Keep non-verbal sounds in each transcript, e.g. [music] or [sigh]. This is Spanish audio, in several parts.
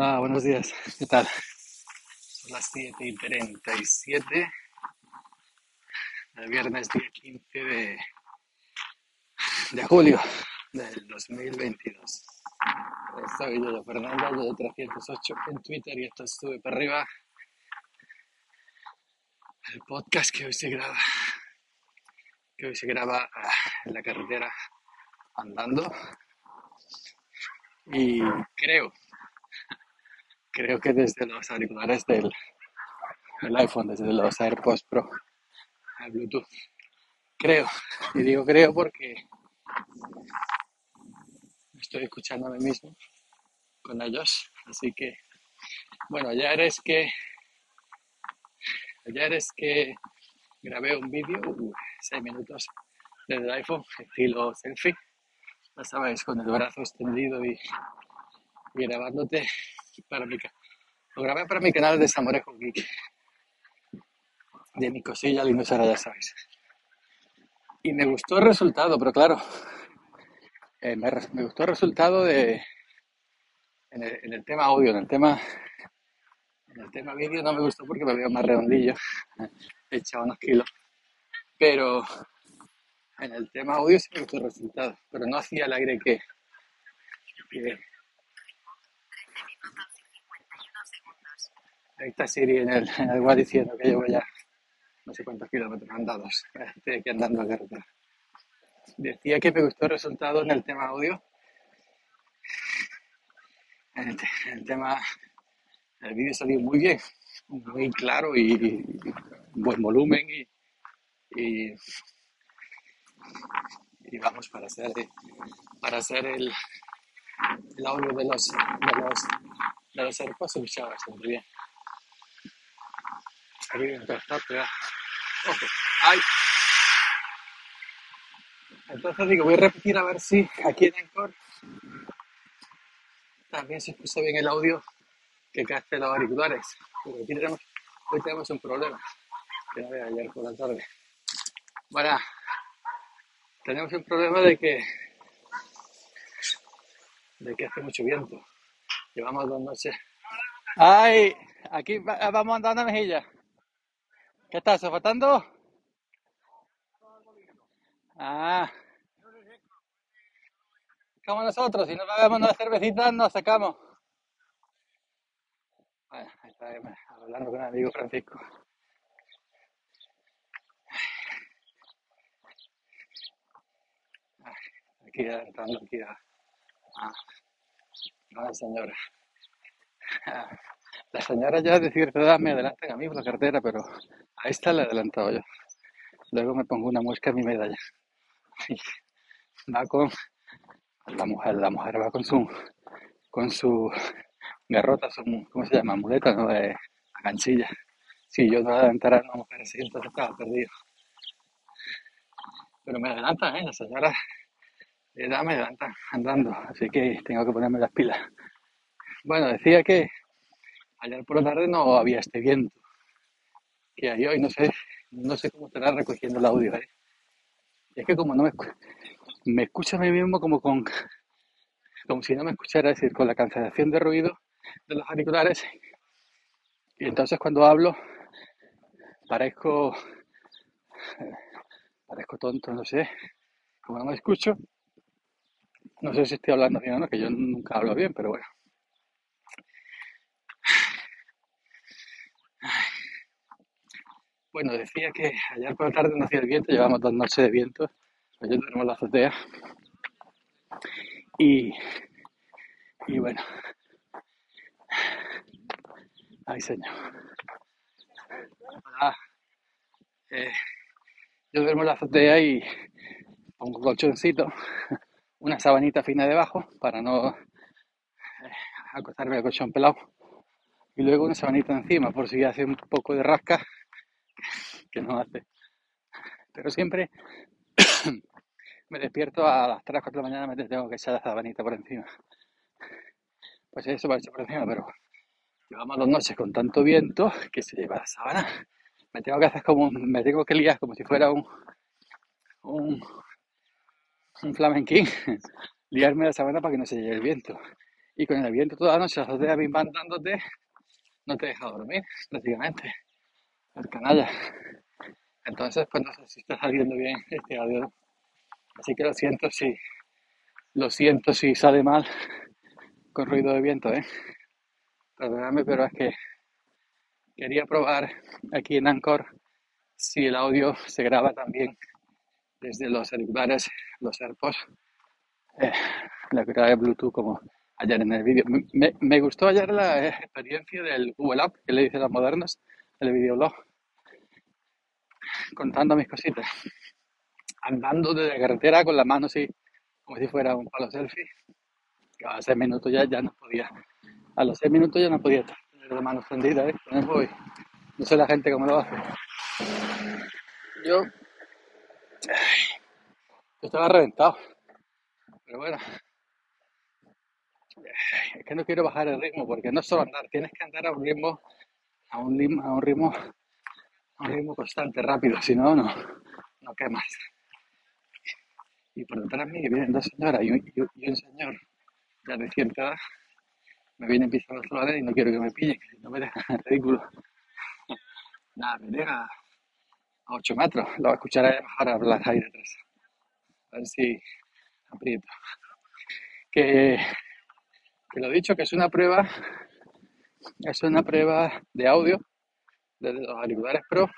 Hola, buenos días. ¿Qué tal? Son las 7 y 37 del viernes día 15 de, de julio del 2022. Soy yo, Fernando, de 308 en Twitter y esto estuve para arriba. El podcast que hoy se graba, que hoy se graba ah, en la carretera andando y creo creo que desde los auriculares del, iPhone, desde los AirPods Pro, al Bluetooth. Creo, y digo creo porque estoy escuchando a mí mismo con ellos, así que, bueno, ya eres que, ya eres que grabé un vídeo, uh, seis minutos desde el iPhone, estilo selfie, ya sabéis, con el brazo extendido y, y grabándote para mi Lo grabé para mi canal de Samorejo Geek. De mi cosilla Linusara, ya sabéis. Y me gustó el resultado, pero claro, eh, me, gustó el resultado de en el, tema audio, en el tema en el tema vídeo no me gustó porque me veo más redondillo, [laughs] he echado unos kilos, pero en el tema audio sí me gustó el resultado, pero no hacía el aire que, que, Ahí está Siri en el, en diciendo que llevo ya no sé cuántos kilómetros andados. Estoy aquí andando a carretera. Decía que me gustó el resultado en el tema audio. En el, tema, el vídeo salió muy bien, muy claro y, buen volumen y, y, vamos para hacer, para hacer el, el audio de los, de los, de los AirPods se bien. Entonces digo, voy a repetir a ver si aquí en Encore también se escucha bien el audio que capte los auriculares. Porque aquí tenemos, hoy tenemos un problema que no ayer por la tarde. Bueno, tenemos un problema de que de que hace mucho viento. Llevamos dos noches. ¡Ay! Aquí vamos andando a mejilla. ¿Qué estás sofatando? Ah. Como nosotros, si no bebemos una cervecita, nos sacamos. Bueno, ahí está, hablando con el amigo Francisco. Aquí entrando aquí a, a, la señora. La señora ya de cierta edad me adelantan a mí por la cartera, pero a esta le he adelantado yo. Luego me pongo una muesca en mi medalla. va con la mujer, la mujer va con su con su garrota, su, ¿cómo se llama? Muleta, ¿no? De ganchilla. Si yo no adelantara a una mujer así, entonces estaba perdido. Pero me adelantan, ¿eh? La señora edad me adelantan andando, así que tengo que ponerme las pilas. Bueno, decía que ayer por la tarde no había este viento que hay hoy, no sé, no sé cómo estará recogiendo el audio. ¿eh? es que como no me, me escucho a mí mismo como con como si no me escuchara, es decir, con la cancelación de ruido de los auriculares. Y entonces cuando hablo parezco parezco tonto, no sé, como no me escucho, no sé si estoy hablando bien o no, que yo nunca hablo bien, pero bueno. Bueno, decía que ayer por la tarde no hacía el viento, llevamos dos noches de viento, ayer tenemos la azotea. Y, y bueno, ay señor. Ah, eh, yo duermo la azotea y pongo un colchoncito, una sabanita fina debajo para no eh, acostarme al colchón pelado. Y luego una sabanita encima por si hace un poco de rasca [laughs] que no hace. Pero siempre [coughs] me despierto a las 3 4 de la mañana, me tengo que echar la sabanita por encima. Pues eso va a echar por encima, pero llevamos dos noches con tanto viento que se lleva la sábana. Me tengo que hacer como, me tengo que liar como si fuera un, un, un flamenquín, [laughs] liarme la sábana para que no se lleve el viento. y con el viento toda la noche, las azotea dándote, no te deja dormir prácticamente, el canalla. Entonces, pues no sé si está saliendo bien este audio. Así que lo siento si, lo siento si sale mal con ruido de viento, ¿eh? Perdóname, pero es que quería probar aquí en Anchor si el audio se graba también desde los auriculares, los AirPods, eh, la grabé Bluetooth como ayer en el vídeo. Me, me, gustó ayer la experiencia del Google App, que le dice las modernas, el videoblog, contando mis cositas, andando de la carretera con la mano así, como si fuera un palo selfie, que a seis minutos ya, ya no podía, a los seis minutos ya no podía tener la mano extendida, ¿eh? No sé la gente cómo lo hace. Yo, yo estaba reventado, pero bueno, es que no quiero bajar el ritmo porque no es solo andar, tienes que andar a un ritmo, a un a un ritmo, a un ritmo constante, rápido, si no, no, no quemas. Y por detrás de mí vienen dos señoras y un, señor ya de cierta edad me vienen pisando los flores y no quiero que me pillen, que no me dejan [laughs] ridículo. Nada, me deja a 8 metros, lo voy a escuchar a bajar a hablar ahí detrás. A ver si aprieto. Que, que lo dicho, que es una prueba, es una prueba de audio desde los auriculares Pro,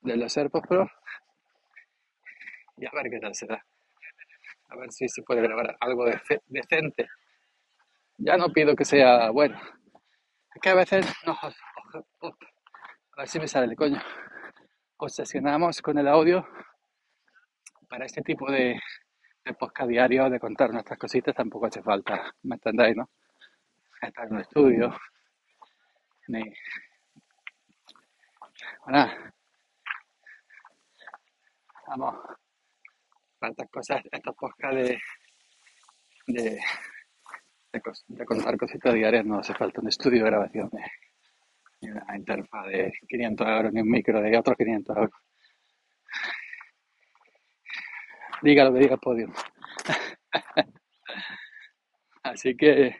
de los AirPods Pro, y a ver qué tal se da. A ver si se puede grabar algo decente. Ya no pido que sea bueno. Es que a veces nos, a ver si me sale el coño, obsesionamos con el audio para este tipo de, de podcast diario, de contar nuestras cositas, tampoco hace falta, ¿me entendéis, no? Estar en un estudio, ni... Bueno, vamos, para estas cosas, estos podcasts de, de, de, contar cositas diarias no hace falta un estudio de grabación, ni una interfaz de 500 euros, ni un micro de otros 500 euros. Diga lo que diga el podio. [laughs] Así que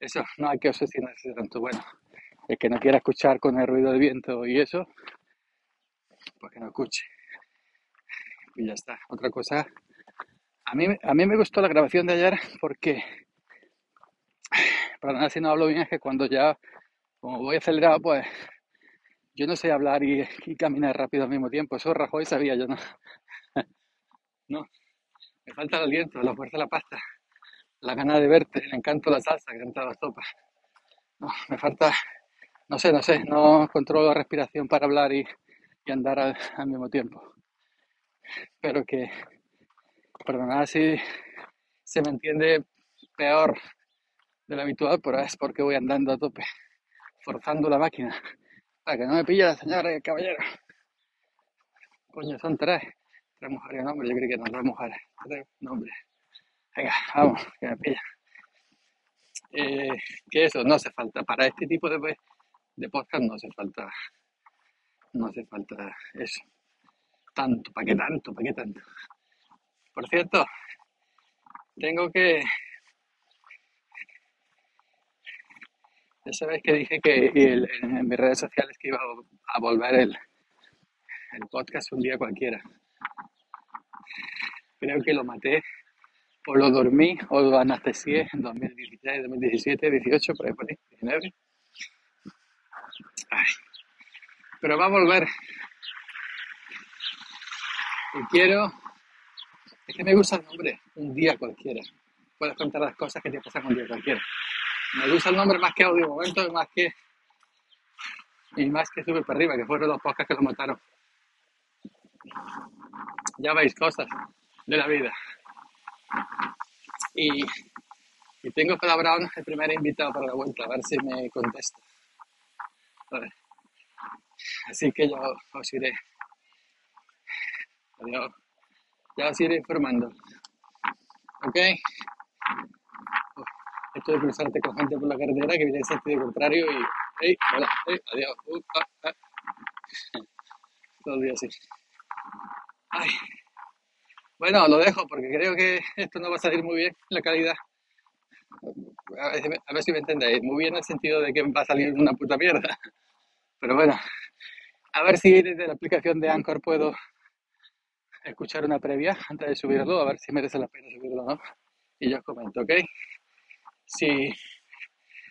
eso, no hay que obsesionarse tanto. Bueno, el que no quiera escuchar con el ruido del viento y eso, pues que no escuche. Y ya está. Otra cosa, a mí, a mí me gustó la grabación de ayer porque, para nada si no hablo bien, es que cuando ya, como voy acelerado, pues yo no sé hablar y, caminar rápido al mismo tiempo. Eso Rajoy sabía, yo no. [laughs] No, me falta el aliento, la fuerza de la pasta, la gana de verte, el encanto la salsa que cantaba las topas. No, me falta, no sé, no sé, no controlo la respiración para hablar y, andar al, mismo tiempo. Pero que, perdonad si se me entiende peor de lo habitual, pero es porque voy andando a tope, forzando la máquina, para que no me pille la señora y el caballero. Coño, son tres. Tres mujeres y un yo creo que no, tres mujeres, tres nombres. Venga, vamos, que me pilla. Eh, que eso no hace falta. Para este tipo de, de podcast no hace falta. No hace falta eso. Tanto, ¿para qué tanto? ¿Para qué tanto? Por cierto, tengo que. Ya sabéis que dije que en, mis redes sociales que iba a, volver el, el podcast un día cualquiera creo que lo maté o lo dormí o lo anestesié en 2016, 2017, 18, por ahí, por ahí, 19. Pero va a volver. Y quiero, es que me gusta el nombre, un día cualquiera. Puedes contar las cosas que te pasan un día cualquiera. Me gusta el nombre más que audio momento, más que y más que sube para arriba, que fueron los podcasts que lo mataron. Ya veis cosas de la vida. Y, y tengo palabrado el primer invitado para la vuelta, a ver si me contesta. Así que yo os iré. Adiós. Ya os iré informando. ¿Ok? esto de cruzarte con gente por la carretera que viene en sentido contrario y. ¡Hey! ¡Hola! ¡Hey! ¡Adiós! Uh, ah, ah. Todo el día así. ¡Ay! Bueno, lo dejo porque creo que esto no va a salir muy bien, la calidad. A ver, a ver si me entendéis. Muy bien en el sentido de que va a salir una puta mierda. Pero bueno, a ver si desde la aplicación de Anchor puedo escuchar una previa antes de subirlo, a ver si merece la pena subirlo o no. Y yo os comento, ¿ok? Si,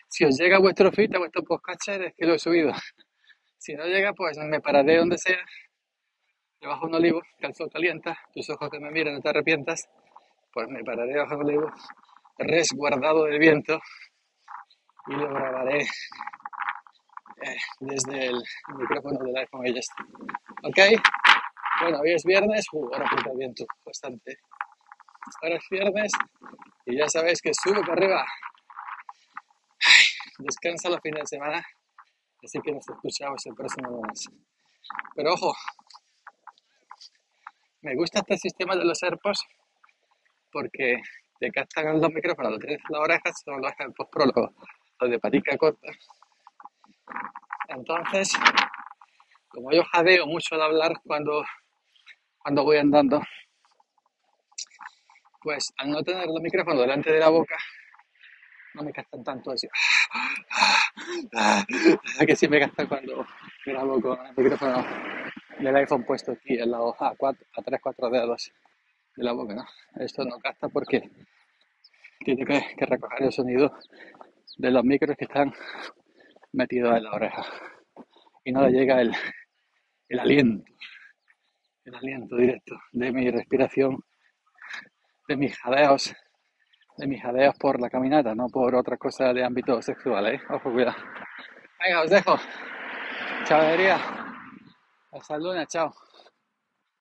si os llega vuestro feed a vuestro podcatcher es que lo he subido. Si no llega, pues me pararé donde sea, debajo de un olivo, que el sol calienta, tus ojos que me miran, no te arrepientas, pues me pararé debajo de un olivo, resguardado del viento, y lo grabaré eh, desde el micrófono del iPhone y ya está. ¿Ok? Bueno, hoy es viernes, uh, ahora pinta viento bastante. Ahora es viernes y ya sabéis que sube para arriba. Descansa los fines de semana, así que nos escuchamos el próximo lunes. Pero ojo, me gusta este sistema de los AirPods porque te captan los micrófonos, lo tienes en las orejas, son los AirPods Pro, los, los de patica corta. Entonces, como yo jadeo mucho al hablar cuando, cuando voy andando, pues al no tener los micrófonos delante de la boca, no me gastan tanto así. [laughs] que sí me gastan cuando grabo con el micrófono del iPhone puesto aquí al lado a, cuatro, a 3-4 dedos de la boca, ¿no? Esto no gasta porque tiene que, que recoger el sonido de los micros que están metidos en la oreja y no le llega el, el aliento, el aliento directo de mi respiración, de mis jadeos, de mis jadeos por la caminata, no por otra cosa de ámbito sexual, ¿eh? Ojo, cuidado. Venga, os dejo. Chao, Hasta el lunes, chao.